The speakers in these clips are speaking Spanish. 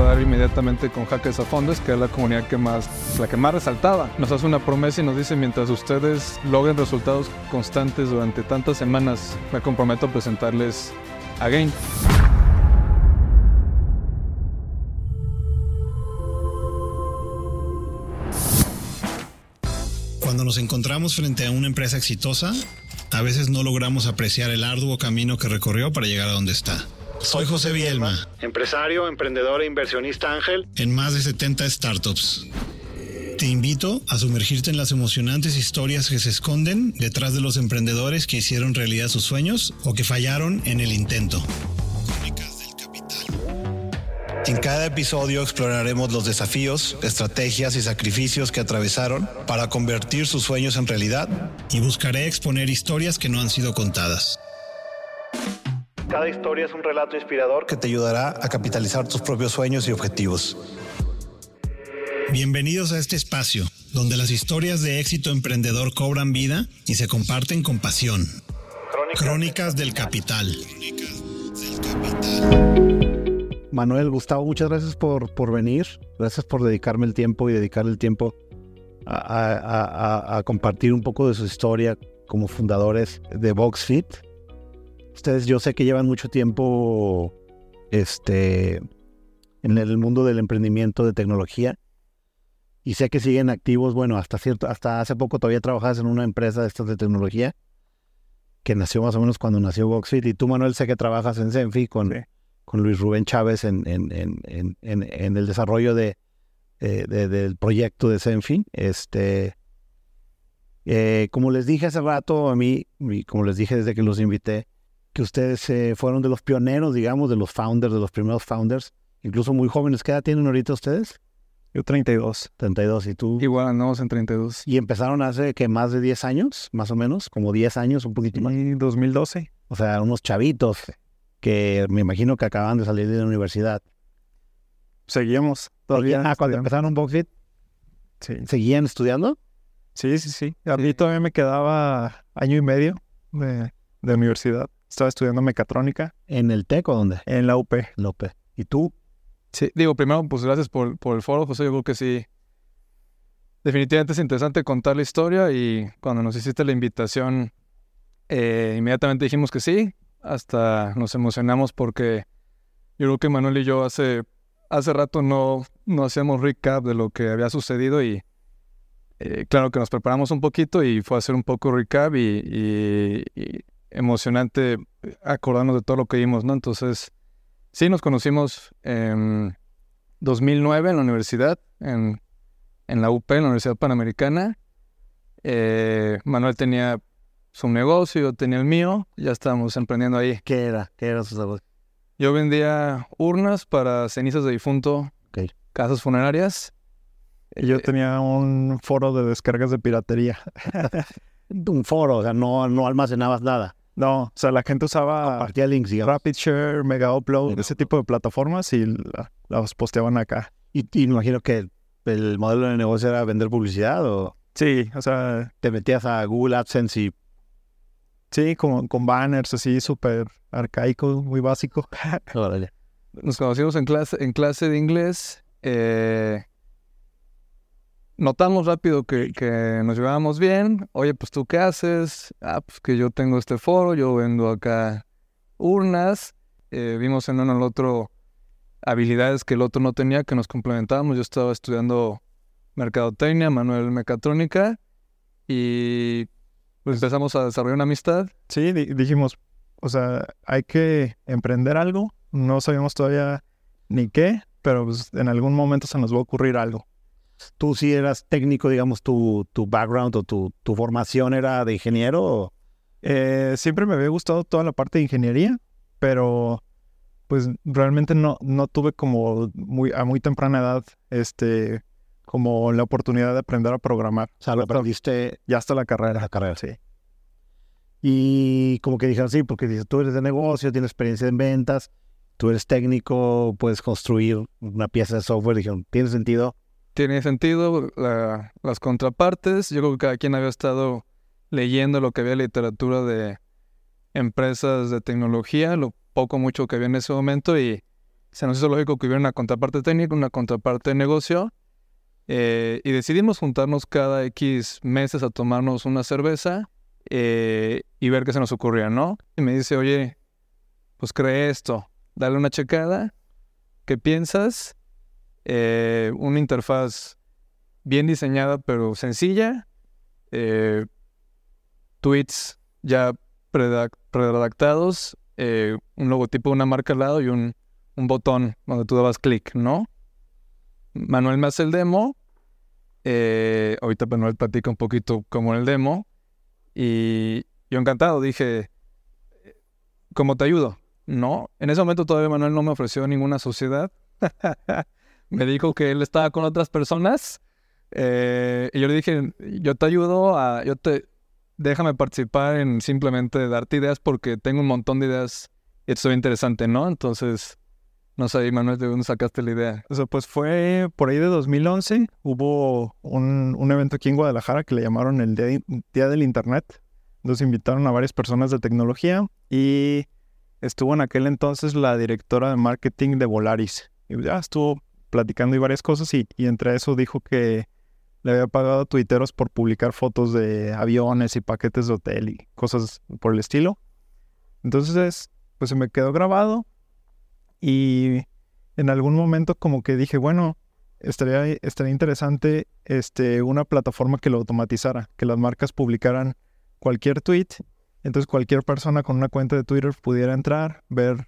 a dar inmediatamente con Hackers a Fondos, que es la comunidad que más, la que más resaltaba. Nos hace una promesa y nos dice, mientras ustedes logren resultados constantes durante tantas semanas, me comprometo a presentarles a Gain. Cuando nos encontramos frente a una empresa exitosa, a veces no logramos apreciar el arduo camino que recorrió para llegar a donde está. Soy José Bielma, empresario, emprendedor e inversionista ángel en más de 70 startups. Te invito a sumergirte en las emocionantes historias que se esconden detrás de los emprendedores que hicieron realidad sus sueños o que fallaron en el intento. En cada episodio exploraremos los desafíos, estrategias y sacrificios que atravesaron para convertir sus sueños en realidad y buscaré exponer historias que no han sido contadas. Cada historia es un relato inspirador que te ayudará a capitalizar tus propios sueños y objetivos. Bienvenidos a este espacio, donde las historias de éxito emprendedor cobran vida y se comparten con pasión. Crónicas, del Capital. Manuel, Gustavo, muchas gracias por, por venir. Gracias por dedicarme el tiempo y dedicar el tiempo a, a compartir un poco de su historia como fundadores de VoxFit. Ustedes yo sé que llevan mucho tiempo este, en el mundo del emprendimiento de tecnología y sé que siguen activos, bueno, hasta cierto, hasta hace poco todavía trabajabas en una empresa de estas de tecnología que nació más o menos cuando nació Voxfit y tú Manuel sé que trabajas en Zenfi con, con Luis Rubén Chávez en, en, en, en el desarrollo de, del proyecto de Zenfi. Este, eh, como les dije hace rato a mí, y como les dije desde que los invité, que ustedes eh, fueron de los pioneros, digamos, de los founders, de los primeros founders, incluso muy jóvenes. ¿Qué edad tienen ahorita ustedes? Yo 32. 32, ¿y tú? Igual andamos en 32. ¿Y empezaron hace que más de 10 años, más o menos? Como 10 años, un poquito más. Sí, 2012. O sea, unos chavitos que me imagino que acaban de salir de la universidad. Seguíamos todavía. Ah, cuando empezaron un Boxfit. Sí. ¿Seguían estudiando? Sí, sí, sí. A mí todavía me quedaba año y medio de, de universidad. Estaba estudiando mecatrónica. ¿En el TEC o dónde? En la UP. La UP. ¿Y tú? Sí, digo, primero, pues gracias por, por el foro, José. Yo creo que sí. Definitivamente es interesante contar la historia y cuando nos hiciste la invitación, eh, inmediatamente dijimos que sí. Hasta nos emocionamos porque yo creo que Manuel y yo hace, hace rato no, no hacíamos recap de lo que había sucedido y eh, claro que nos preparamos un poquito y fue a hacer un poco recap y emocionante acordarnos de todo lo que vimos, ¿no? Entonces, sí, nos conocimos en 2009 en la universidad, en, en la UP, en la Universidad Panamericana. Eh, Manuel tenía su negocio, yo tenía el mío, ya estábamos emprendiendo ahí. ¿Qué era? ¿Qué era su negocio? Yo vendía urnas para cenizas de difunto, casas funerarias. Y yo tenía un foro de descargas de piratería. un foro, o sea, no, no almacenabas nada. No, o sea, la gente usaba Compartía links, digamos. Rapid Share, Mega Upload, ese tipo de plataformas y la- las posteaban acá. Y, y me imagino que el modelo de negocio era vender publicidad o Sí, o sea, te metías a Google AdSense y sí, con, con banners así súper arcaico, muy básico. Nos conocimos en clase, en clase de inglés. eh, notamos rápido que, que nos llevábamos bien. Oye, pues tú qué haces? Ah, pues que yo tengo este foro, yo vendo acá urnas. Eh, vimos en uno al otro habilidades que el otro no tenía, que nos complementábamos. Yo estaba estudiando mercadotecnia, Manuel mecatrónica, y pues empezamos a desarrollar una amistad. Sí, di- dijimos, o sea, hay que emprender algo. No sabíamos todavía ni qué, pero pues, en algún momento se nos va a ocurrir algo. Tú sí eras técnico, digamos, tu, tu background o tu, tu formación era de ingeniero. Eh, siempre me había gustado toda la parte de ingeniería, pero pues realmente no, no tuve como muy, a muy temprana edad este, como la oportunidad de aprender a programar. O sea, lo aprendiste Ya hasta la carrera. la carrera. Sí. Y como que dijeron, sí, porque dices, tú eres de negocio, tienes experiencia en ventas, tú eres técnico, puedes construir una pieza de software. Dijeron, ¿tiene sentido? Tiene sentido la- las contrapartes. Yo creo que cada quien había estado leyendo lo que había literatura de empresas de tecnología, lo poco mucho que había en ese momento y se nos hizo lógico que hubiera una contraparte técnica, una contraparte de negocio. eh, y decidimos juntarnos cada X meses a tomarnos una cerveza eh, y ver qué se nos ocurría, ¿no? Y me dice, oye, pues cree esto, dale una checada, ¿qué piensas? Eh, una interfaz bien diseñada pero sencilla, eh, tweets ya predactados, eh, un logotipo de una marca al lado y un, un botón donde tú dabas clic, ¿no? Manuel me hace el demo. eh, ahorita Manuel platica un poquito como el demo. Y yo encantado dije, ¿cómo te ayudo? No, en ese momento todavía Manuel no me ofreció ninguna sociedad. me dijo que él estaba con otras personas. eh, y yo le dije, yo te ayudo a, yo te, déjame participar en simplemente darte ideas porque tengo un montón de ideas y esto es interesante, ¿no? Entonces, no sé, Manuel, ¿de dónde sacaste la idea? O pues fue por ahí de 2011. Hubo un, un evento aquí en Guadalajara que le llamaron el Día, Día del Internet. Nos invitaron a varias personas de tecnología y estuvo en aquel entonces la directora de marketing de Volaris. Y ya estuvo platicando y varias cosas y, entre eso dijo que le había pagado a tuiteros por publicar fotos de aviones y paquetes de hotel y cosas por el estilo. Entonces, pues se me quedó grabado y en algún momento como que dije, bueno, estaría, estaría interesante este, una plataforma que lo automatizara, que las marcas publicaran cualquier tweet, entonces cualquier persona con una cuenta de Twitter pudiera entrar, ver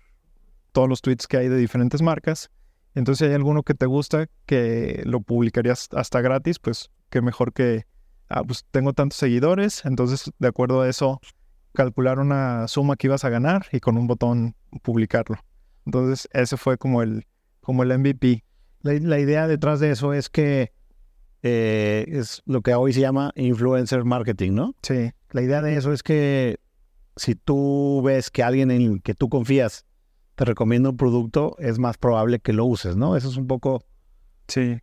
todos los tweets que hay de diferentes marcas. Entonces si hay alguno que te gusta, que lo publicarías hasta gratis, pues qué mejor que, ah, pues tengo tantos seguidores, entonces de acuerdo a eso, calcular una suma que ibas a ganar y con un botón publicarlo. Entonces, ese fue como el, como el MVP. La, la idea detrás de eso es que eh, es lo que hoy se llama influencer marketing, ¿no? Sí, La idea de eso es que si tú ves que alguien en el que tú confías te recomienda un producto, es más probable que lo uses, ¿no? Eso es un poco... sí.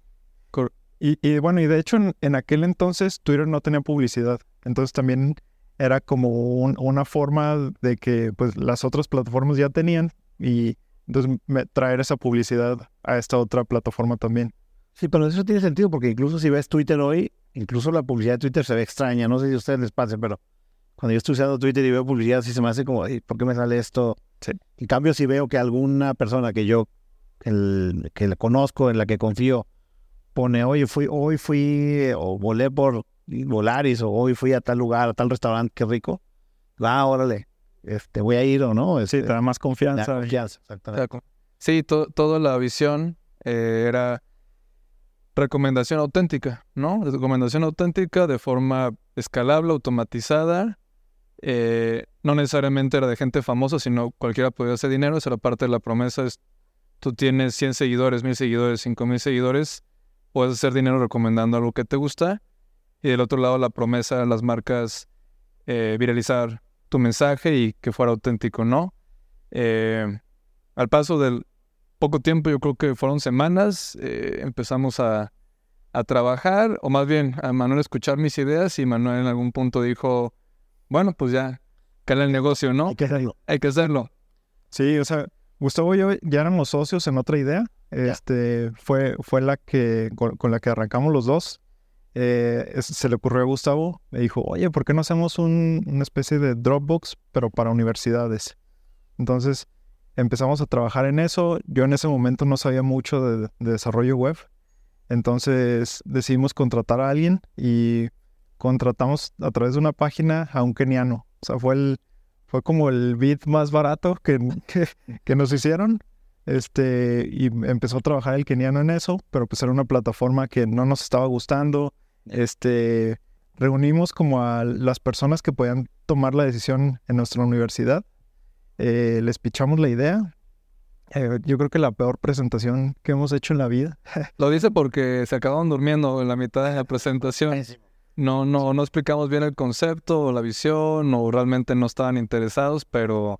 Y, y bueno, y de hecho en, en aquel entonces Twitter no tenía publicidad. Entonces también era como un- una forma de que pues las otras plataformas ya tenían y entonces me- traer esa publicidad a esta otra plataforma también. Sí, pero eso tiene sentido porque incluso si ves Twitter hoy, incluso la publicidad de Twitter se ve extraña. No sé si a ustedes les pase, pero cuando yo estoy usando Twitter y veo publicidad, sí se me hace como, "Ay, ¿por qué me sale esto? Sí. En cambio, si veo que alguna persona que yo el, que la conozco, en la que confío, pone, oye, fui, hoy fui eh, o volé por Volaris o hoy fui a tal lugar, a tal restaurante, qué rico. Va, órale, este, voy a ir o no. Sí, Este, te da más da confianza. exactamente. Sí, to- toda la visión eh, era recomendación auténtica, ¿no? Recomendación auténtica de forma escalable, automatizada. Eh, no necesariamente era de gente famosa, sino cualquiera podía hacer dinero. Esa era parte de la promesa. Es, tú tienes 100 seguidores, 1000 seguidores, 5000 seguidores, puedes hacer dinero recomendando algo que te gusta. Y del otro lado, la promesa las marcas, eh, viralizar tu mensaje y que fuera auténtico, ¿no? Eh, al paso del poco tiempo, yo creo que fueron semanas, empezamos a, a trabajar, o más bien a Manuel escuchar mis ideas y Manuel en algún punto dijo, bueno, pues ya, cala el negocio, ¿no? Hay que hacerlo. Hay que hacerlo. Sí, o sea, Gustavo y yo ya éramos socios en otra idea. Este fue, fue la que con, con la que arrancamos los dos. Eh, es- se le ocurrió a Gustavo, me dijo, oye, ¿por qué no hacemos un- una especie de Dropbox, pero para universidades? Entonces empezamos a trabajar en eso. Yo en ese momento no sabía mucho de, de desarrollo web. Entonces decidimos contratar a alguien y contratamos a través de una página a un keniano. O sea, fue el, fue como el bid más barato que, que, que nos hicieron. Este, y empezó a trabajar el keniano en eso, pero pues era una plataforma que no nos estaba gustando. Este, reunimos como a las personas que podían tomar la decisión en nuestra universidad. Eh, les pichamos la idea. Eh, yo creo que la peor presentación que hemos hecho en la vida. Lo dice porque se acabaron durmiendo en la mitad de la presentación. No, no, no explicamos bien el concepto o la visión o realmente no estaban interesados, pero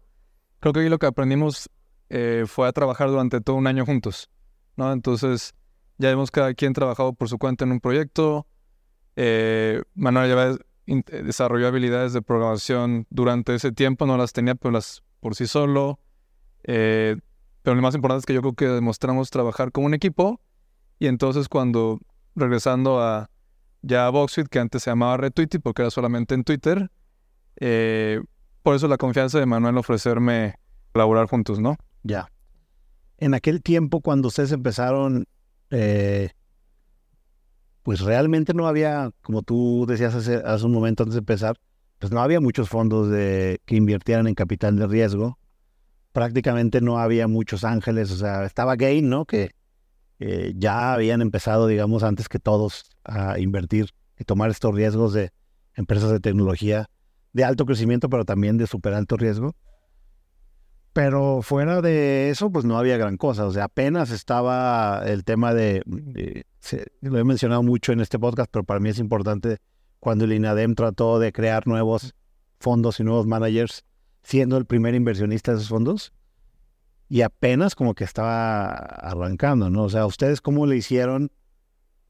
creo que ahí lo que aprendimos eh, fue a trabajar durante todo un año juntos. Entonces ya hemos cada quien trabajado por su cuenta en un proyecto. Eh, Manuel ya desarrolló habilidades de programación durante ese tiempo, no las tenía, pero las por sí solo. Eh, pero lo más importante es que yo creo que demostramos trabajar como un equipo y entonces cuando regresando a ya Boxfit, que antes se llamaba Retweety porque era solamente en Twitter, eh, por eso la confianza de Manuel ofrecerme colaborar juntos, ¿no? Ya. En aquel tiempo, cuando ustedes empezaron, eh, pues realmente no había, como tú decías hace, hace, un momento antes de empezar, pues no había muchos fondos de, que invirtieran en capital de riesgo. Prácticamente no había muchos ángeles, o sea, estaba Gain, ¿no? Que eh, ya habían empezado, digamos, antes que todos a invertir y tomar estos riesgos de empresas de tecnología de alto crecimiento, pero también de súper alto riesgo. Pero fuera de eso, pues no había gran cosa. O sea, apenas estaba el tema de, lo he mencionado mucho en este podcast, pero para mí es importante cuando el INADEM trató de crear nuevos fondos y nuevos managers, siendo el primer inversionista de esos fondos, y apenas como que estaba arrancando, ¿no? O sea, ¿ustedes cómo le hicieron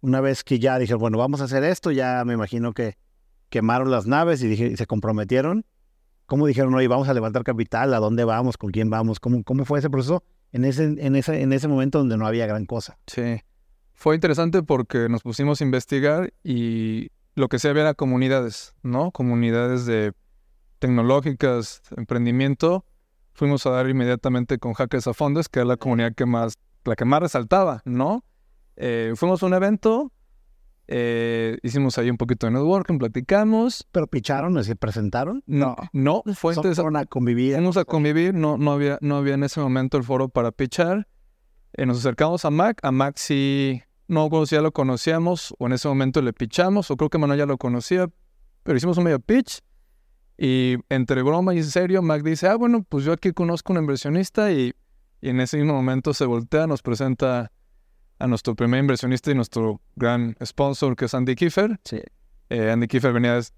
una vez que ya dijeron, bueno, vamos a hacer esto? Ya me imagino que quemaron las naves y, se comprometieron. ¿Cómo dijeron, oye, vamos a levantar capital? ¿A dónde vamos? ¿Con quién vamos? ¿Cómo, cómo fue ese proceso en ese, en, ese, en ese momento donde no había gran cosa? Sí, fue interesante porque nos pusimos a investigar y lo que se había era comunidades, ¿no? Comunidades de tecnológicas, emprendimiento. Fuimos a dar inmediatamente con Hackers a Fondos, que era la comunidad que más, la que más resaltaba, ¿no? Eh, fuimos a un evento, eh, hicimos ahí un poquito de networking, platicamos. ¿Pero picharon? ¿Se presentaron? No, no, fue interesante. a convivir. Fuimos a convivir, no, no, había, no había en ese momento el foro para pichar. Eh, nos acercamos a Mac, a Mac sí, no ya lo conocíamos o en ese momento le pichamos, o creo que Manuel ya lo conocía, pero hicimos un medio pitch. Y entre broma y en serio, Mac dice, ah, bueno, pues yo aquí conozco un inversionista y, y en ese mismo momento se voltea, nos presenta a nuestro primer inversionista y nuestro gran sponsor, que es Andy Kiefer. Sí. Eh, Andy Kiefer venía es,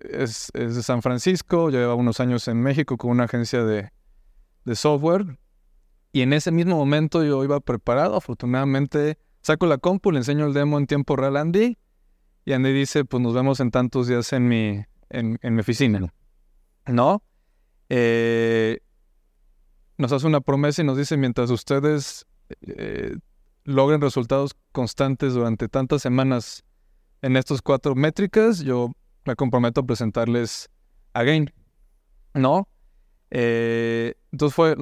es, de San Francisco, lleva unos años en México con una agencia de, de software. Y en ese mismo momento yo iba preparado, afortunadamente saco la compu, le enseño el demo en tiempo real a Andy. Y Andy dice, pues nos vemos en tantos días en mi, en, en mi oficina. ¿No? Eh, nos hace una promesa y nos dice, mientras ustedes eh, logren resultados constantes durante tantas semanas en estos cuatro métricas, yo me comprometo a presentarles a Gain. ¿No? Eh, entonces fue,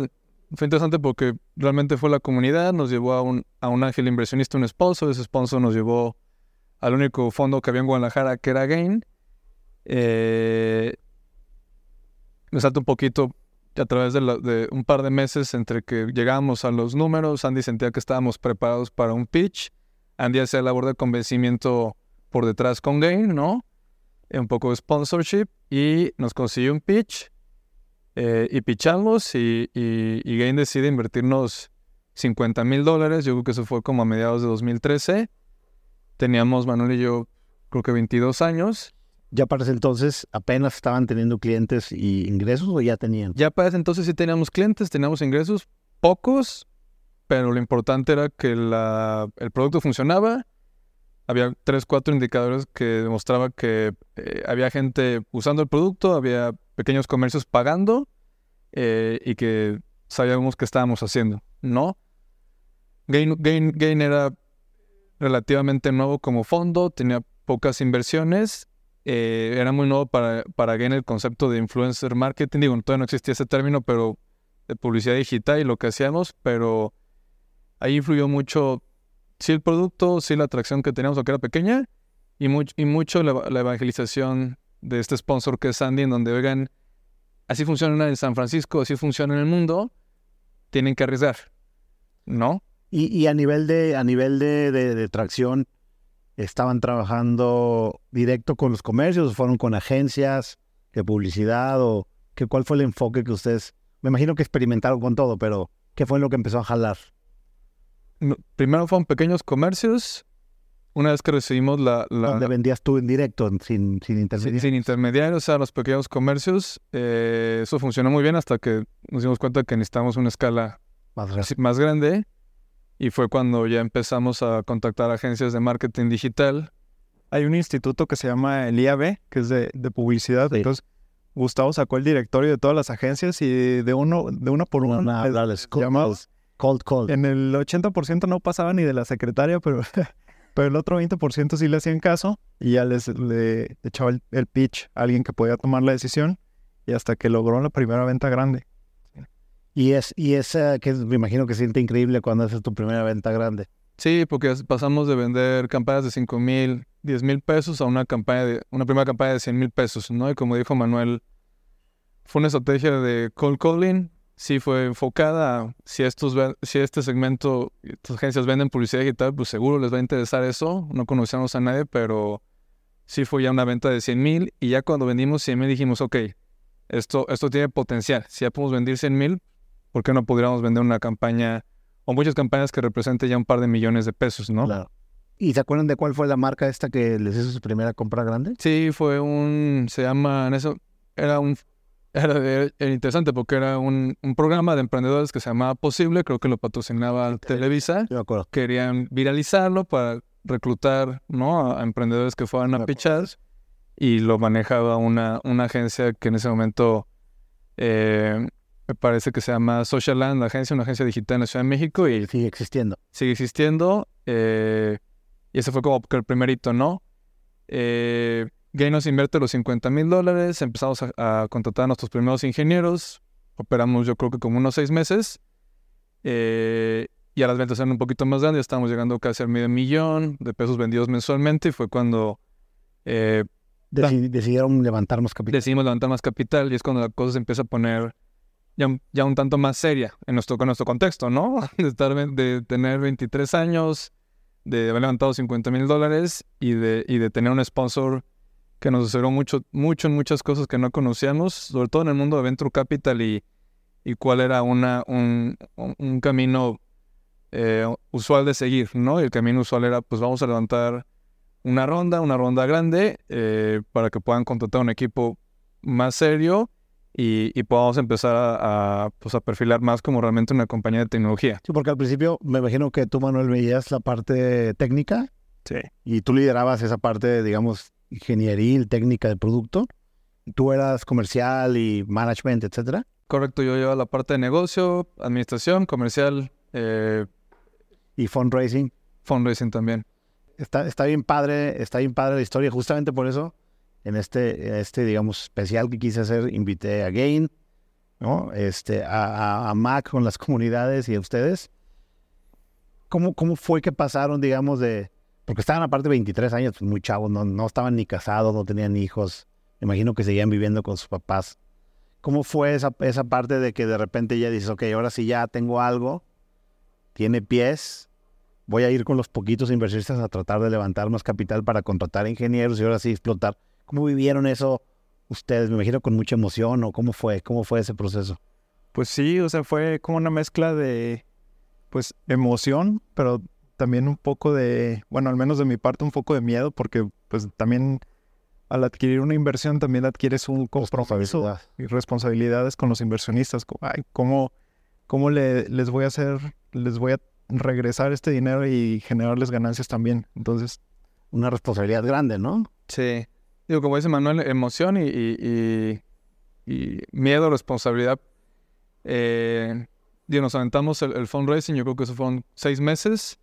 fue interesante porque realmente fue la comunidad, nos llevó a un, a un ángel inversionista, un sponsor, ese sponsor nos llevó al único fondo que había en Guadalajara, que era Gain. Eh, me salto un poquito a través de, un par de meses entre que llegamos a los números, Andy sentía que estábamos preparados para un pitch. Andy hacía labor de convencimiento por detrás con Gain, ¿no? Un poco de sponsorship y nos consiguió un pitch eh, y pitchamos y, y, Gain decide invertirnos 50 mil dólares. Yo creo que eso fue como a mediados de 2013. Teníamos Manuel y yo creo que 22 años ¿Ya para ese entonces apenas estaban teniendo clientes y ingresos o ya tenían? Ya para ese entonces sí teníamos clientes, teníamos ingresos, pocos, pero lo importante era que el producto funcionaba. Había tres, cuatro indicadores que demostraban que eh, había gente usando el producto, había pequeños comercios pagando eh, y que sabíamos qué estábamos haciendo, ¿no? Gain, Gain era relativamente nuevo como fondo, tenía pocas inversiones eh, era muy nuevo para, para Gain el concepto de influencer marketing. Digo, todavía no existía ese término, pero de publicidad digital y lo que hacíamos, pero ahí influyó mucho, sí el producto, sí la atracción que teníamos, aunque era pequeña, y, y mucho la, evangelización de este sponsor que es Sandy, en donde, oigan, así funciona en San Francisco, así funciona en el mundo, tienen que arriesgar, ¿no? Y, y a nivel de, a nivel de, de tracción, estaban trabajando directo con los comercios, fueron con agencias de publicidad o que, cuál fue el enfoque que ustedes, me imagino que experimentaron con todo, pero ¿qué fue lo que empezó a jalar? primero fueron pequeños comercios. Una vez que recibimos la... la ¿Dónde vendías tú en directo, sin, sin intermediarios? Sin, intermediarios, o sea, los pequeños comercios. Eh, eso funcionó muy bien hasta que nos dimos cuenta que necesitamos una escala más, más grande. Y fue cuando ya empezamos a contactar agencias de marketing digital. Hay un instituto que se llama el IAB, que es de, publicidad. Entonces, Gustavo sacó el directorio de todas las agencias y de uno, de una por una, dales, cold, llamados. cold, cold. En el 80% no pasaba ni de la secretaria, pero, pero el otro 20% sí le hacían caso y ya les le echaba el, el pitch a alguien que podía tomar la decisión y hasta que logró la primera venta grande. Y es, y es eh, que me imagino que siente increíble cuando haces tu primera venta grande. Sí, porque as- pasamos de vender campañas de 5 mil, 10 mil pesos a una campaña de, una primera campaña de 100 mil pesos, ¿no? Y como dijo Manuel, fue una estrategia de cold calling, sí fue enfocada si estos, si este segmento, estas agencias venden publicidad digital, pues seguro les va a interesar eso. No conocíamos a nadie, pero sí fue ya una venta de 100 mil. Y ya cuando vendimos 100 mil dijimos, ok, esto, esto tiene potencial. Si ya podemos vender 100 mil, ¿por qué no podríamos vender una campaña o muchas campañas que representen ya un par de millones de pesos, ¿no? Claro. ¿Y se acuerdan de cuál fue la marca esta que les hizo su primera compra grande? Sí, fue un, se llama, en eso, era un, era, interesante porque era un, un programa de emprendedores que se llamaba Posible, creo que lo patrocinaba Televisa, Yo me acuerdo. querían viralizarlo para reclutar, ¿no? A, emprendedores que fueran a pichar y lo manejaba una, una agencia que en ese momento eh, me parece que se llama Social Land, la agencia, una agencia digital en la Ciudad de México y Sigue existiendo. sigue existiendo. eh, y ese fue como el primerito, ¿no? Eh, Gay nos invierte los 50 mil dólares, empezamos a, a contratar a nuestros primeros ingenieros, operamos yo creo que como unos seis meses, eh, y a las ventas eran un poquito más grandes, estábamos llegando casi al medio millón de pesos vendidos mensualmente, y fue cuando eh, Deci- decidieron levantar más capital. decidimos levantar más capital, y es cuando la cosa se empieza a poner ya, ya un tanto más seria en nuestro, con nuestro contexto, ¿no? De, estar, de tener 23 años, de haber levantado 50 mil dólares y de, y de tener un sponsor que nos asesoró mucho, mucho en muchas cosas que no conocíamos, sobre todo en el mundo de Venture Capital y, y cuál era una, un, un- un camino eh, usual de seguir, ¿no? Y el camino usual era, pues vamos a levantar una ronda, una ronda grande, eh, para que puedan contratar un equipo más serio y, y podamos empezar a, a, pues, a perfilar más como realmente una compañía de tecnología. Sí, porque al principio me imagino que tú, Manuel, veías la parte técnica Sí. y tú liderabas esa parte, digamos, ingenieril, técnica de producto. Tú eras comercial y management, etcétera. Correcto, yo llevo la parte de negocio, administración, comercial, eh, Y fundraising. fundraising también. Está, está bien padre, está bien padre la historia. Justamente por eso, en este, este, digamos, especial que quise hacer, invité a Gain, ¿no? Este, a, a, a Mac con las comunidades y a ustedes. ¿Cómo, ¿Cómo fue que pasaron, digamos, de... Porque estaban aparte de 23 años, pues, muy chavos, no, no estaban ni casados, no tenían hijos. Me imagino que seguían viviendo con sus papás. ¿Cómo fue esa, esa parte de que de repente ya dices, ok, ahora sí ya tengo algo, tiene pies, voy a ir con los poquitos inversionistas a tratar de levantar más capital para contratar ingenieros y ahora sí explotar. ¿Cómo vivieron eso ustedes? Me imagino con mucha emoción o cómo fue, cómo fue ese proceso. Pues sí, o sea, fue como una mezcla de, pues, emoción, pero también un poco de, bueno, al menos de mi parte, un poco de miedo, porque pues también al adquirir una inversión también adquieres un compromiso y responsabilidades con los inversionistas. Ay, ¿cómo, cómo le- les voy a hacer, les voy a regresar este dinero y generarles ganancias también? Entonces, Una responsabilidad grande, ¿no? Sí. Digo, como dice Manuel, emoción y, y- y- miedo, responsabilidad. Eh, digo, nos aventamos el, el fundraising, yo creo que eso fueron seis meses.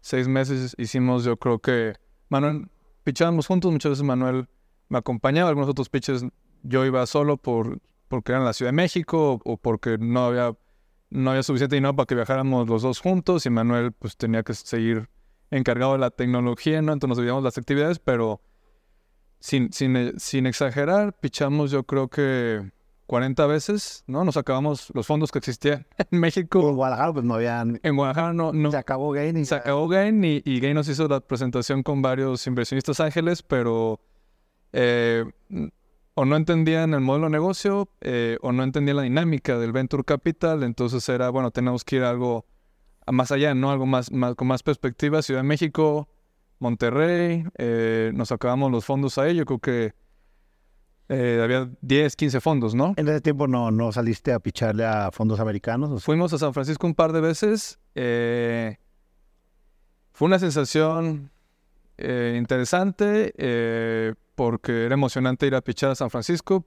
Seis meses hicimos, yo creo que Manuel, pichábamos juntos, muchas veces Manuel me acompañaba, algunos otros pitches yo iba solo por, porque era en la Ciudad de México o, o porque no había, no había suficiente dinero para que viajáramos los dos juntos y Manuel pues tenía que seguir encargado de la tecnología, ¿no? Entonces nos dividíamos las actividades, pero sin, sin, eh, sin exagerar, pichamos yo creo que 40 veces, ¿no? Nos acabamos los fondos que existían en En México. Guadalajara pues no habían... En Guadalajara no, no Se acabó Gain y se acabó Gain y, y Gain nos hizo la presentación con varios inversionistas ángeles, pero eh, o no entendían el modelo de negocio eh, o no entendían la dinámica del venture capital, entonces era, bueno, tenemos que ir a algo más allá, ¿no? Algo más, más con más perspectiva. Ciudad de México, Monterrey, eh, nos acabamos los fondos ahí, yo creo que eh, había 10, 15 fondos, ¿no? En ese tiempo no, no saliste a picharle a fondos americanos. o sea, Fuimos a San Francisco un par de veces. eh, fue una sensación eh, interesante porque era emocionante ir a pichar a San Francisco.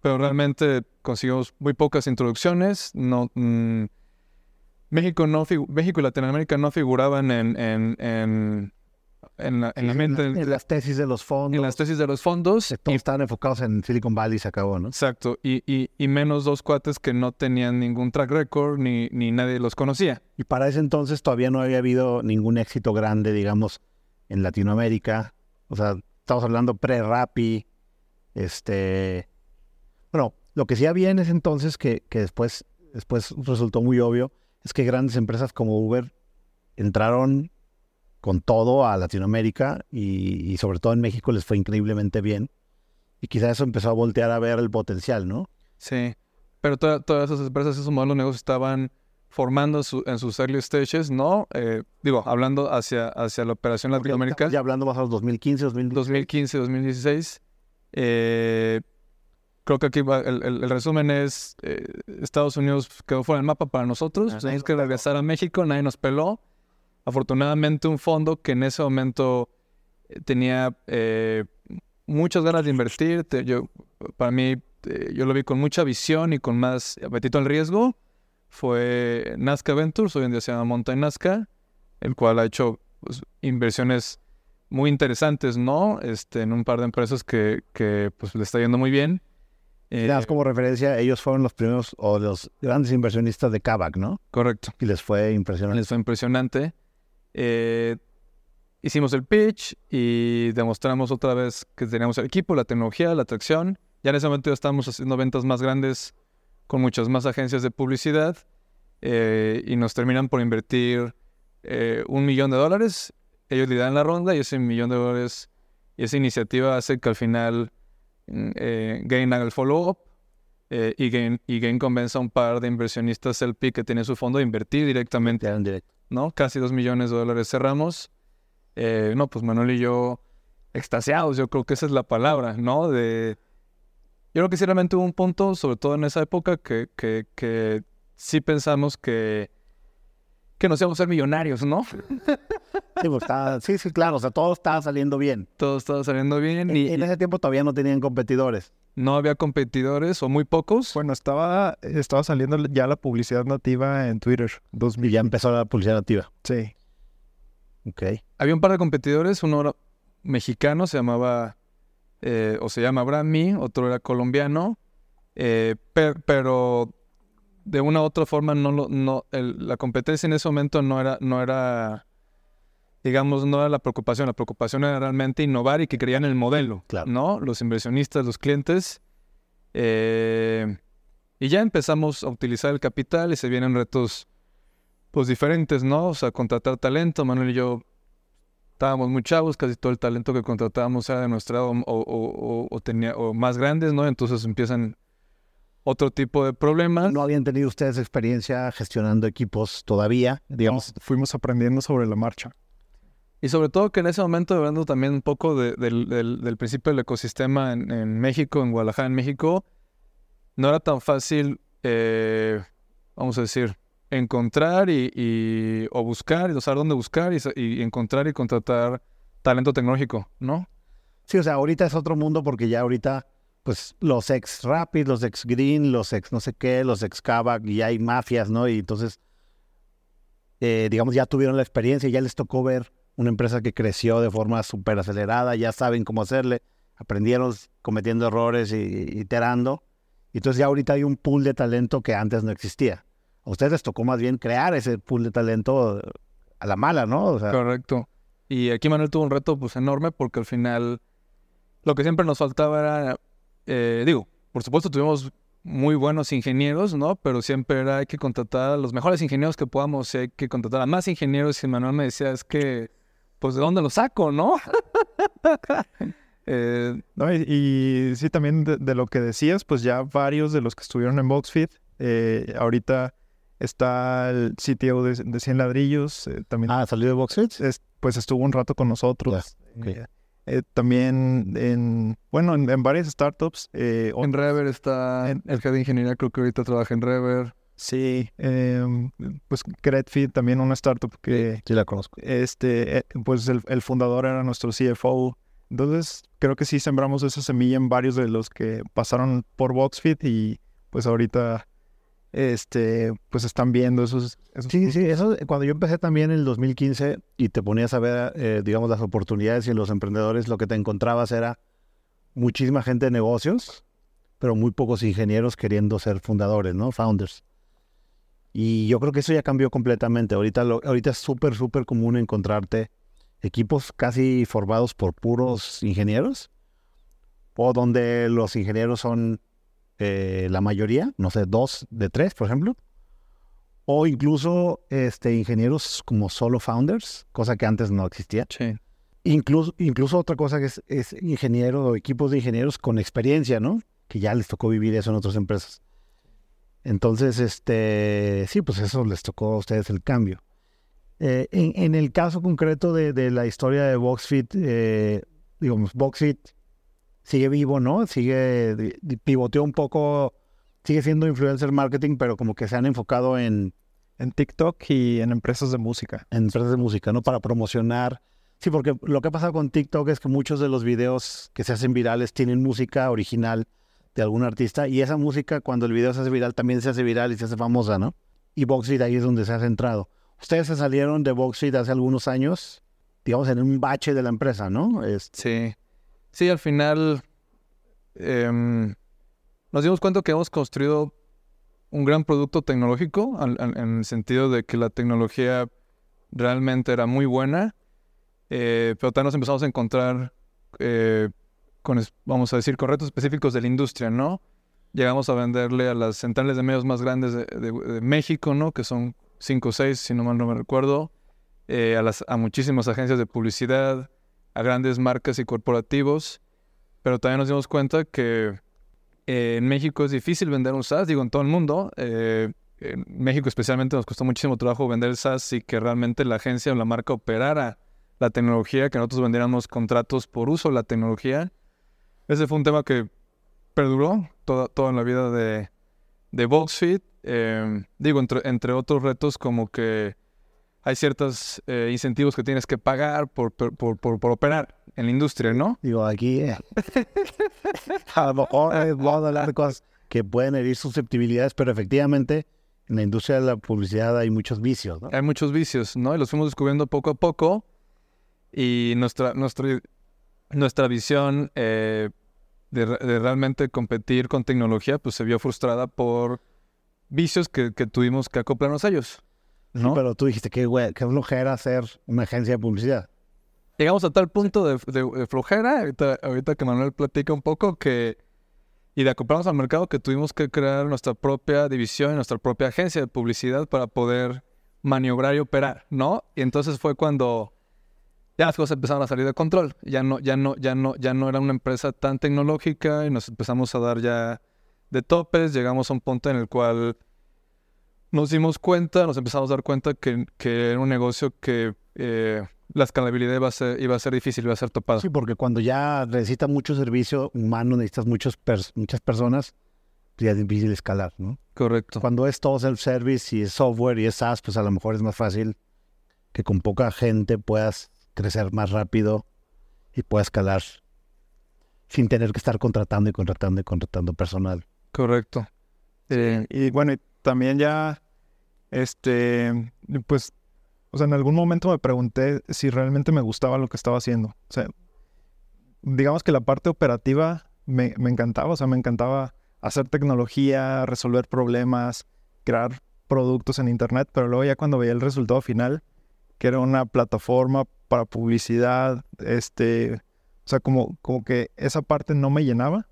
pero realmente conseguimos muy pocas introducciones. No, mm, México, no México y Latinoamérica no figuraban en, en, en, en la, en la mente. En, las tesis de los fondos. En las tesis de los fondos. Todos y, estaban enfocados en Silicon Valley y se acabó, ¿no? Exacto. Y, y, y, menos dos cuates que no tenían ningún track record ni, ni nadie los conocía. Y para ese entonces todavía no había habido ningún éxito grande, digamos, en Latinoamérica. O sea, estamos hablando pre-Rappi, este... Bueno, lo que sí había en ese entonces, que, que después, después resultó muy obvio, es que grandes empresas como Uber entraron con todo a Latinoamérica y, sobre todo en México les fue increíblemente bien. Y quizá eso empezó a voltear a ver el potencial, ¿no? Sí, pero todas esas empresas, esos modelos de negocio estaban formando en sus early stages, ¿no? Eh, digo, hablando hacia, hacia la operación latinoamericana. Ya hablando más a los 2015, 2016. 2015, 2016. Eh, creo que aquí el, resumen es, eh, Estados Unidos quedó fuera del mapa para nosotros, teníamos que regresar a México, nadie nos peló. Afortunadamente un fondo que en ese momento eh, tenía eh, muchas ganas de invertir, yo, para mí yo lo vi con mucha visión y con más apetito al riesgo, fue Nazca Ventures, hoy en día se llama Mountain Nazca, el cual ha hecho pues, inversiones muy interesantes, ¿no? Este, en un par de empresas que, que pues, le está yendo muy bien. Eh, como referencia, ellos fueron los primeros o los grandes inversionistas de Kavak, ¿no? Correcto. Y les fue impresionante. Les fue impresionante. Eh, hicimos el pitch y demostramos otra vez que teníamos el equipo, la tecnología, la atracción. Ya en ese momento ya estábamos haciendo ventas más grandes con muchas más agencias de publicidad eh, y nos terminan por invertir un millón de dólares. Ellos dan la ronda y ese millón de dólares y esa iniciativa hace que al final Mm, eh, Gain haga el follow-up eh, y, Gain, y Gain convenza a un par de inversionistas LP que tiene su fondo a invertir directamente. ¿No? Casi dos millones de dólares cerramos. Eh, no, pues Manuel y yo extasiados, yo creo que esa es la palabra, ¿no? De, yo creo que sí realmente hubo un punto, sobre todo en esa época, que, que, que sí pensamos que que nos íbamos a ser millonarios, ¿no? Pues, sí, sí, claro, o sea, todo estaba saliendo bien. Todo estaba saliendo bien. y, en ese tiempo todavía no tenían competidores. No había competidores o muy pocos. Bueno, estaba, estaba saliendo ya la publicidad nativa en Twitter. 2000. Y ya empezó la publicidad nativa. Sí. Ok. Había un par de competidores, uno era mexicano, se llamaba, eh, o se llama Brami, otro era colombiano, eh, pero de una u otra forma no lo, no, la competencia en ese momento no era, no era, digamos, no era la preocupación. La preocupación era realmente innovar y que creían el modelo, ¿no? Los inversionistas, los clientes. Eh, y ya empezamos a utilizar el capital y se vienen retos, pues, diferentes, ¿no? O sea, contratar talento. Manuel y yo estábamos muy chavos, casi todo el talento que contratábamos era de nuestra edad o, o, tenía, o más grandes, ¿no? Entonces empiezan otro tipo de problemas. No habían tenido ustedes experiencia gestionando equipos todavía, digamos. fuimos aprendiendo sobre la marcha. Y sobre todo que en ese momento, hablando también un poco del, principio del ecosistema en, México, en Guadalajara, en México, no era tan fácil, eh, vamos a decir, encontrar y, o buscar, y saber dónde buscar y, y encontrar y contratar talento tecnológico, ¿no? Sí, o sea, ahorita es otro mundo porque ya ahorita pues los ex Rapid, los ex Green, los ex no sé qué, los ex Kavak, y hay mafias, ¿no? Y entonces, eh, digamos, ya tuvieron la experiencia, ya les tocó ver una empresa que creció de forma súper acelerada, ya saben cómo hacerle, aprendieron cometiendo errores y, iterando. Y entonces ya ahorita hay un pool de talento que antes no existía. A ustedes les tocó más bien crear ese pool de talento a la mala, ¿no? Correcto. Y aquí Manuel tuvo un reto pues enorme porque al final lo que siempre nos faltaba era eh, digo, por supuesto tuvimos muy buenos ingenieros, ¿no? Pero siempre era, hay que contratar a los mejores ingenieros que podamos, hay que contratar a más ingenieros. Y Manuel me decía, es que, pues, ¿de dónde los saco, no? Eh, y, sí, también de, lo que decías, pues ya varios de los que estuvieron en Boxfit, eh, ahorita está el CTO de, de 100 ladrillos. también, ah, salió de Boxfit. pues estuvo un rato con nosotros. Eh, también en, bueno, en, varias startups. Eh, en Rever está el jefe de ingeniería, creo que ahorita trabaja en Rever. Sí, em, pues Credfit, también una startup que... Sí, la conozco. Este, eh, pues el, fundador era nuestro CFO. Entonces, creo que sí sembramos esa semilla en varios de los que pasaron por Boxfit y pues ahorita este pues están viendo esos, esos Sí, sí, eso cuando yo empecé también en el 2015 y te ponías a ver, eh, digamos, las oportunidades y los emprendedores, lo que te encontrabas era muchísima gente de negocios, pero muy pocos ingenieros queriendo ser fundadores, ¿no? Founders. Y yo creo que eso ya cambió completamente. Ahorita, lo- ahorita es súper, súper común encontrarte equipos casi formados por puros ingenieros, o donde los ingenieros son eh, la mayoría, no sé, dos de tres, por ejemplo, o incluso este, ingenieros como solo founders, cosa que antes no existía. Sí. Incluso, incluso otra cosa que es, es ingeniero o equipos de ingenieros con experiencia, ¿no? Que ya les tocó vivir eso en otras empresas. Entonces, este, sí, pues eso les tocó a ustedes el cambio. Eh, en, en el caso concreto de, de la historia de Boxfit, eh, digamos, Boxfit sigue vivo, ¿no? Sigue, pivoteó un poco, sigue siendo influencer marketing, pero como que se han enfocado en, en TikTok y en empresas de música. en empresas de música, ¿no? Para promocionar. Sí, porque lo que ha pasado con TikTok es que muchos de los videos que se hacen virales tienen música original de algún artista y esa música cuando el video se hace viral también se hace viral y se hace famosa, ¿no? Y Boxfit ahí es donde se ha centrado. Ustedes se salieron de Boxfit hace algunos años, digamos, en un bache de la empresa, ¿no? Sí. Sí, al final em, nos dimos cuenta que hemos construido un gran producto tecnológico al- en el sentido de que la tecnología realmente era muy buena, eh, pero también nos empezamos a encontrar eh, con, vamos a decir, con retos específicos de la industria, ¿no? Llegamos a venderle a las centrales de medios más grandes de, de- de México, ¿no? Que son cinco o seis, si no mal no me recuerdo, eh, a, las, a muchísimas agencias de publicidad, a grandes marcas y corporativos, pero también nos dimos cuenta que eh, en México es difícil vender un SaaS, digo, en todo el mundo. eh, en México especialmente nos costó muchísimo trabajo vender el SaaS y que realmente la agencia o la marca operara la tecnología, que nosotros vendiéramos contratos por uso de la tecnología. Ese fue un tema que perduró toda, toda la vida de, de Boxfit. Eh, digo, entre, entre otros retos como que hay ciertos eh, incentivos que tienes que pagar por, por, por, operar en la industria, ¿no? digo, aquí eh, a lo mejor vamos a hablar de cosas que pueden herir susceptibilidades, pero efectivamente en la industria de la publicidad hay muchos vicios, ¿no? Hay muchos vicios, ¿no? Y los fuimos descubriendo poco a poco. Y nuestra, nuestra, nuestra visión eh, de, re- de realmente competir con tecnología, pues se vio frustrada por vicios que, que tuvimos que acoplarnos a ellos, Sí, ¿no? pero tú dijiste que, güey, flojera hacer una agencia de publicidad. Llegamos a tal punto de, de- de flojera, ahorita, ahorita que Manuel platica un poco, que y de acoplarnos al mercado que tuvimos que crear nuestra propia división, y nuestra propia agencia de publicidad para poder maniobrar y operar, ¿no? Y entonces fue cuando ya las cosas empezaron a salir de control. Ya no, ya no, ya no, ya no era una empresa tan tecnológica y nos empezamos a dar ya de topes. Llegamos a un punto en el cual nos dimos cuenta, nos empezamos a dar cuenta que, que era un negocio que eh, la escalabilidad iba a ser, iba a ser difícil, iba a ser topada. Sí, porque cuando ya necesitas mucho servicio humano, necesitas muchos pers- muchas personas, pues ya es difícil escalar, ¿no? Correcto. Cuando es todo self-service y es software y es SaaS, pues a lo mejor es más fácil que con poca gente puedas crecer más rápido y puedas escalar sin tener que estar contratando y contratando y contratando personal. Correcto. Eh, Y bueno, y también ya, este, pues, o sea, en algún momento me pregunté si realmente me gustaba lo que estaba haciendo. O sea, digamos que la parte operativa me, me encantaba, o sea, me encantaba hacer tecnología, resolver problemas, crear productos en Internet, pero luego ya cuando veía el resultado final, que era una plataforma para publicidad, este, o sea, como, como que esa parte no me llenaba.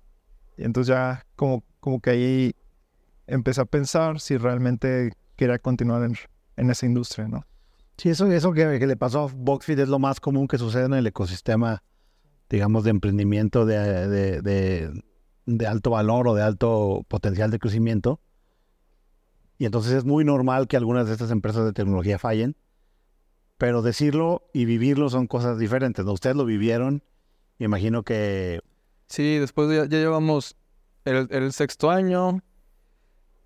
Y entonces ya como, como que ahí empecé a pensar si realmente quería continuar en, en esa industria, ¿no? Sí, eso, eso que, que le pasó a Boxfit es lo más común que sucede en el ecosistema, digamos, de emprendimiento de, de- de- de alto valor o de alto potencial de crecimiento. Y entonces es muy normal que algunas de estas empresas de tecnología fallen, pero decirlo y vivirlo son cosas diferentes. Ustedes lo vivieron, me imagino que Sí, después ya, llevamos el, sexto año.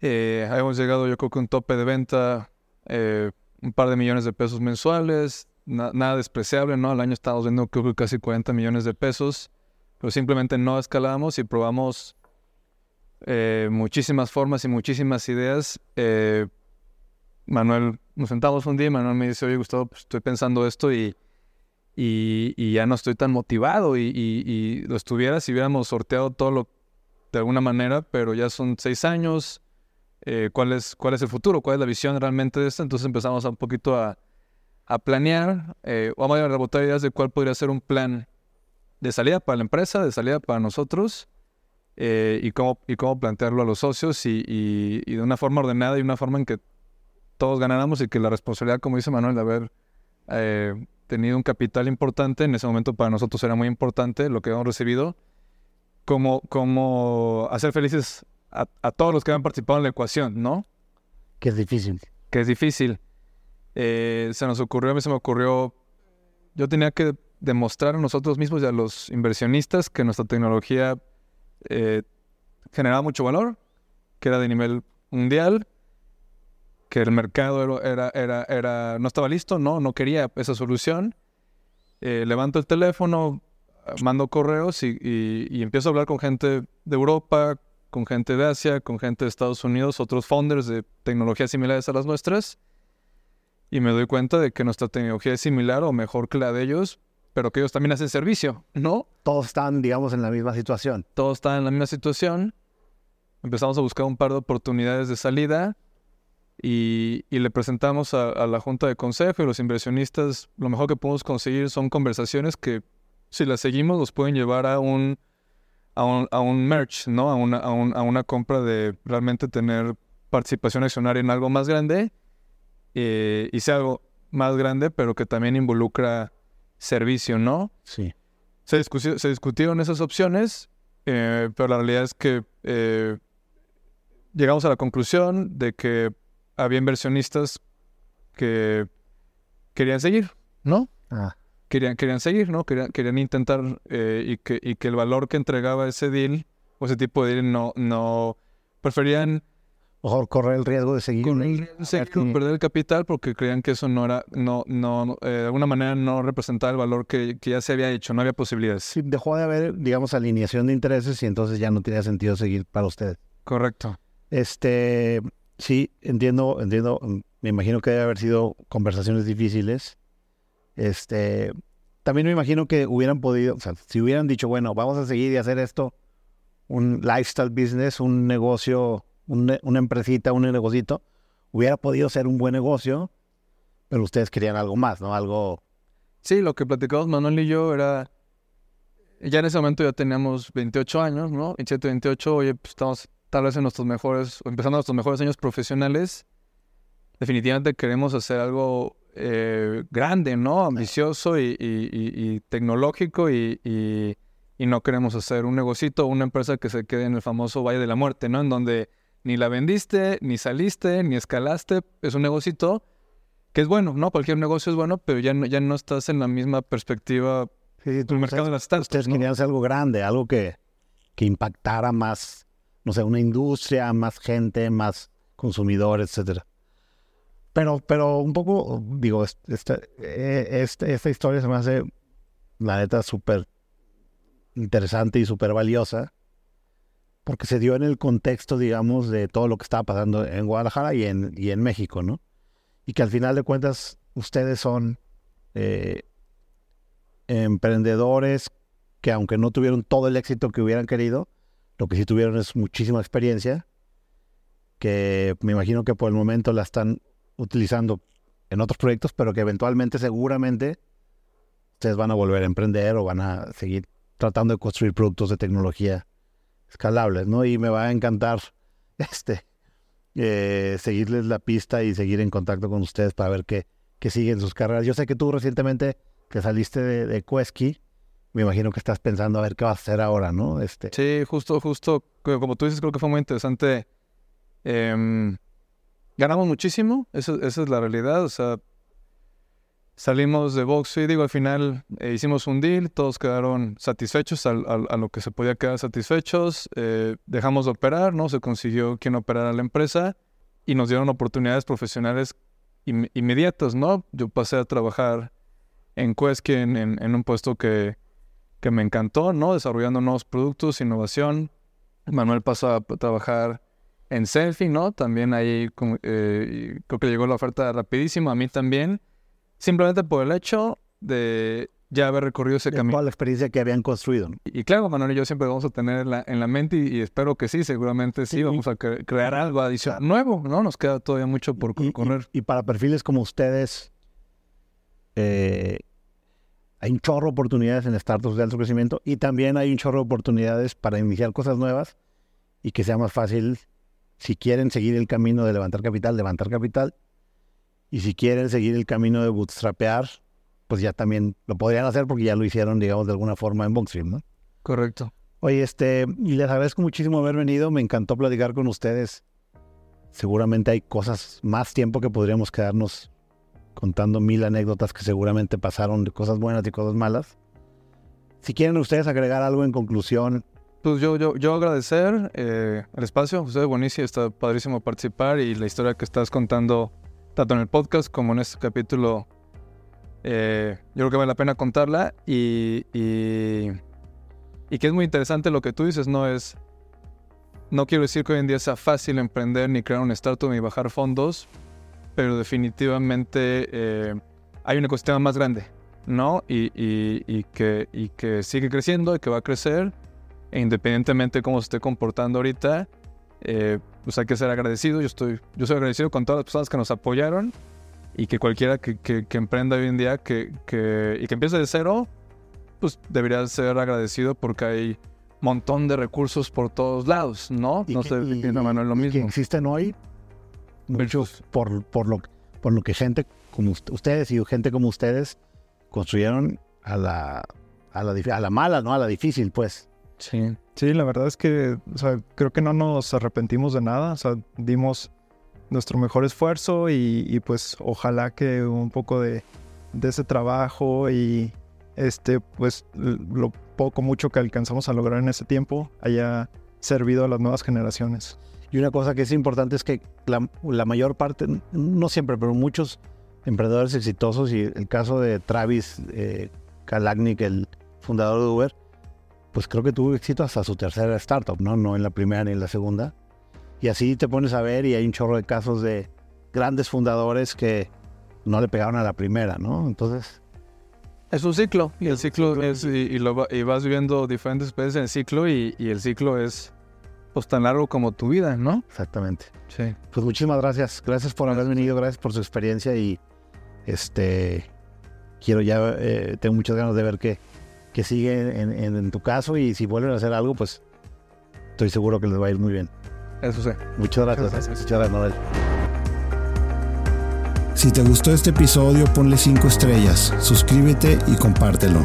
Eh, hemos llegado yo creo que un tope de venta, eh, un par de millones de pesos mensuales. nada despreciable, ¿no? Al año estábamos vendiendo creo que casi 40 millones de pesos, pero simplemente no escalamos y probamos eh, muchísimas formas y muchísimas ideas. Eh, Manuel, nos sentamos un día y Manuel me dice, oye Gustavo, pues estoy pensando esto y, y, ya no estoy tan motivado y, y, lo estuviera si hubiéramos sorteado todo lo de alguna manera, pero ya son seis años, eh, ¿cuál, es, ¿cuál es el futuro? ¿Cuál es la visión realmente de esto? Entonces empezamos a un poquito a, a planear, eh, vamos a rebotar ideas de cuál podría ser un plan de salida para la empresa, de salida para nosotros, eh, y, cómo, y cómo plantearlo a los socios y, y, de una forma ordenada y una forma en que todos ganáramos y que la responsabilidad, como dice Manuel, de haber eh, tenido un capital importante, en ese momento para nosotros era muy importante lo que hemos recibido, como, como hacer felices a, a todos los que han participado en la ecuación, ¿no? Que es difícil. Que es difícil. Eh, se nos ocurrió, a mí se me ocurrió, yo tenía que demostrar a nosotros mismos y a los inversionistas que nuestra tecnología eh, generaba mucho valor, que era de nivel mundial, que el mercado era, era, era, no estaba listo, no, no quería esa solución. Eh, levanto el teléfono, mando correos y, y, empiezo a hablar con gente de Europa, con gente de Asia, con gente de Estados Unidos, otros founders de tecnologías similares a las nuestras. Y me doy cuenta de que nuestra tecnología es similar o mejor que la de ellos, pero que ellos también hacen servicio, ¿no? Todos están, digamos, en la misma situación. Todos están en la misma situación. Empezamos a buscar un par de oportunidades de salida y, le presentamos a, la junta de consejo y los inversionistas. Lo mejor que podemos conseguir son conversaciones que, si las seguimos, nos pueden llevar a un, a un, a un merge, ¿no? A una, a, a una compra de realmente tener participación accionaria en algo más grande eh, y sea algo más grande, pero que también involucra servicio, ¿no? Sí. Se, se discutieron esas opciones, eh, pero la realidad es que eh, llegamos a la conclusión de que había inversionistas que querían seguir, ¿no? Ah. Querían, querían seguir, ¿no? Querían, querían intentar eh, y, que, y que el valor que entregaba ese deal o ese tipo de deal no, no preferían mejor correr el riesgo de seguir. perder el capital porque creían que eso no era, no, no, eh, de alguna manera no representaba el valor que, ya se había hecho, no había posibilidades. Sí, dejó de haber, digamos, alineación de intereses y entonces ya no tenía sentido seguir para ustedes. Correcto. Este, sí, entiendo, entiendo, me imagino que debe haber sido conversaciones difíciles. Este, también me imagino que hubieran podido, o sea, si hubieran dicho, bueno, vamos a seguir y hacer esto, un lifestyle business, un negocio una empresita, un negocito, hubiera podido ser un buen negocio, pero ustedes querían algo más, ¿no? Algo... Sí, lo que platicamos Manuel y yo era... Ya en ese momento ya teníamos 28 años, ¿no? 27, 28, oye, pues estamos tal vez en nuestros mejores, o empezando nuestros mejores años profesionales. Definitivamente queremos hacer algo eh, grande, ¿no? Ambicioso y, tecnológico y, y, no queremos hacer un negocito o una empresa que se quede en el famoso Valle de la Muerte, ¿no? En donde ni la vendiste, ni saliste, ni escalaste. Es un negocito que es bueno, ¿no? Cualquier negocio es bueno, pero ya no, ya no estás en la misma perspectiva sí, sí, mercado de las startups. Ustedes querían hacer algo grande, algo que, que impactara más, no sé, una industria, más gente, más consumidores, etcétera. Pero, pero un poco, digo, esta, e, esta, esta historia se me hace, la neta, súper interesante y súper valiosa porque se dio en el contexto, digamos, de todo lo que estaba pasando en Guadalajara y en, y en México, ¿no? Y que al final de cuentas ustedes son eh, emprendedores que aunque no tuvieron todo el éxito que hubieran querido, lo que sí tuvieron es muchísima experiencia, que me imagino que por el momento la están utilizando en otros proyectos, pero que eventualmente seguramente ustedes van a volver a emprender o van a seguir tratando de construir productos de tecnología escalables, ¿no? Y me va a encantar este eh, seguirles la pista y seguir en contacto con ustedes para ver qué, qué siguen sus carreras. Yo sé que tú recientemente que saliste de, de me imagino que estás pensando a ver qué vas a hacer ahora, ¿no? Este... Sí, justo, justo, como tú dices, creo que fue muy interesante. Em, ganamos muchísimo, esa es la realidad, o sea, Salimos de Vox y digo, al final eh, hicimos un deal, todos quedaron satisfechos a, lo que se podía quedar satisfechos, eh, dejamos de operar, ¿no? Se consiguió quien operara la empresa y nos dieron oportunidades profesionales inmediatas, ¿no? Yo pasé a trabajar en Queskin, en un puesto que, que me encantó, ¿no? Desarrollando nuevos productos, innovación. Manuel pasó a trabajar en Selfie, ¿no? También ahí eh, creo que llegó la oferta rapidísimo, a mí también. Simplemente por el hecho de ya haber recorrido ese camino. Toda la experiencia que habían construido. Y, claro, Manuel y yo siempre vamos a tener en la, en la mente y, espero que sí, seguramente sí, vamos a crear algo adicional nuevo, ¿no? Nos queda todavía mucho por correr. Y, para perfiles como ustedes, eh, hay un chorro de oportunidades en startups de alto crecimiento y también hay un chorro de oportunidades para iniciar cosas nuevas y que sea más fácil si quieren seguir el camino de levantar capital, levantar capital. Y si quieren seguir el camino de bootstrapear, pues ya también lo podrían hacer porque ya lo hicieron, digamos, de alguna forma en Bookstream, ¿no? Correcto. Oye, este, y les agradezco muchísimo haber venido. Me encantó platicar con ustedes. Seguramente hay cosas, más tiempo que podríamos quedarnos contando mil anécdotas que seguramente pasaron de cosas buenas y cosas malas. Si quieren ustedes agregar algo en conclusión, pues yo, yo, yo agradecer eh, el espacio, José buenísimo, está padrísimo participar y la historia que estás contando, tanto en el podcast como en este capítulo, eh, yo creo que vale la pena contarla y, y, que es muy interesante lo que tú dices, no es, no quiero decir que hoy en día sea fácil emprender ni crear un startup ni bajar fondos, pero definitivamente eh, hay un ecosistema más grande, ¿no? Y, y, que, y que sigue creciendo y que va a crecer e independientemente de cómo se esté comportando ahorita, eh, pues hay que ser agradecido. Yo, estoy, yo soy agradecido con todas las personas que nos apoyaron y que cualquiera que, que, emprenda hoy en día que, que, y que empiece de cero, pues debería ser agradecido porque hay montón de recursos por todos lados, ¿no? no sé, lo mismo. Que existen hoy muchos por, por, lo, por lo que gente como ustedes y gente como ustedes construyeron a la, a la, a la mala, ¿no? A la difícil, pues. Sí. Sí, la verdad es que, o sea, creo que no nos arrepentimos de nada. O sea, dimos nuestro mejor esfuerzo y, pues ojalá que un poco de, ese trabajo y este, pues lo poco, mucho que alcanzamos a lograr en ese tiempo haya servido a las nuevas generaciones. Y una cosa que es importante es que la, mayor parte, no siempre, pero muchos emprendedores exitosos, y el caso de Travis eh, Kalagnik, el fundador de Uber, pues creo que tuvo éxito hasta su tercera startup, ¿no? No en la primera ni en la segunda. Y así te pones a ver y hay un chorro de casos de grandes fundadores que no le pegaron a la primera, ¿no? Entonces... Es un ciclo, y el ciclo es, y, lo, y vas viviendo diferentes veces en el ciclo y, y, el ciclo es pues tan largo como tu vida, ¿no? Exactamente. Sí. Pues muchísimas gracias, gracias por haber venido, gracias por su experiencia y este quiero ya, eh, tengo muchas ganas de ver qué, que sigue en, tu caso y si vuelven a hacer algo, pues estoy seguro que les va a ir muy bien. Eso sí. Muchas gracias. Muchas gracias, Noel. Si te gustó este episodio, ponle 5 estrellas, suscríbete y compártelo.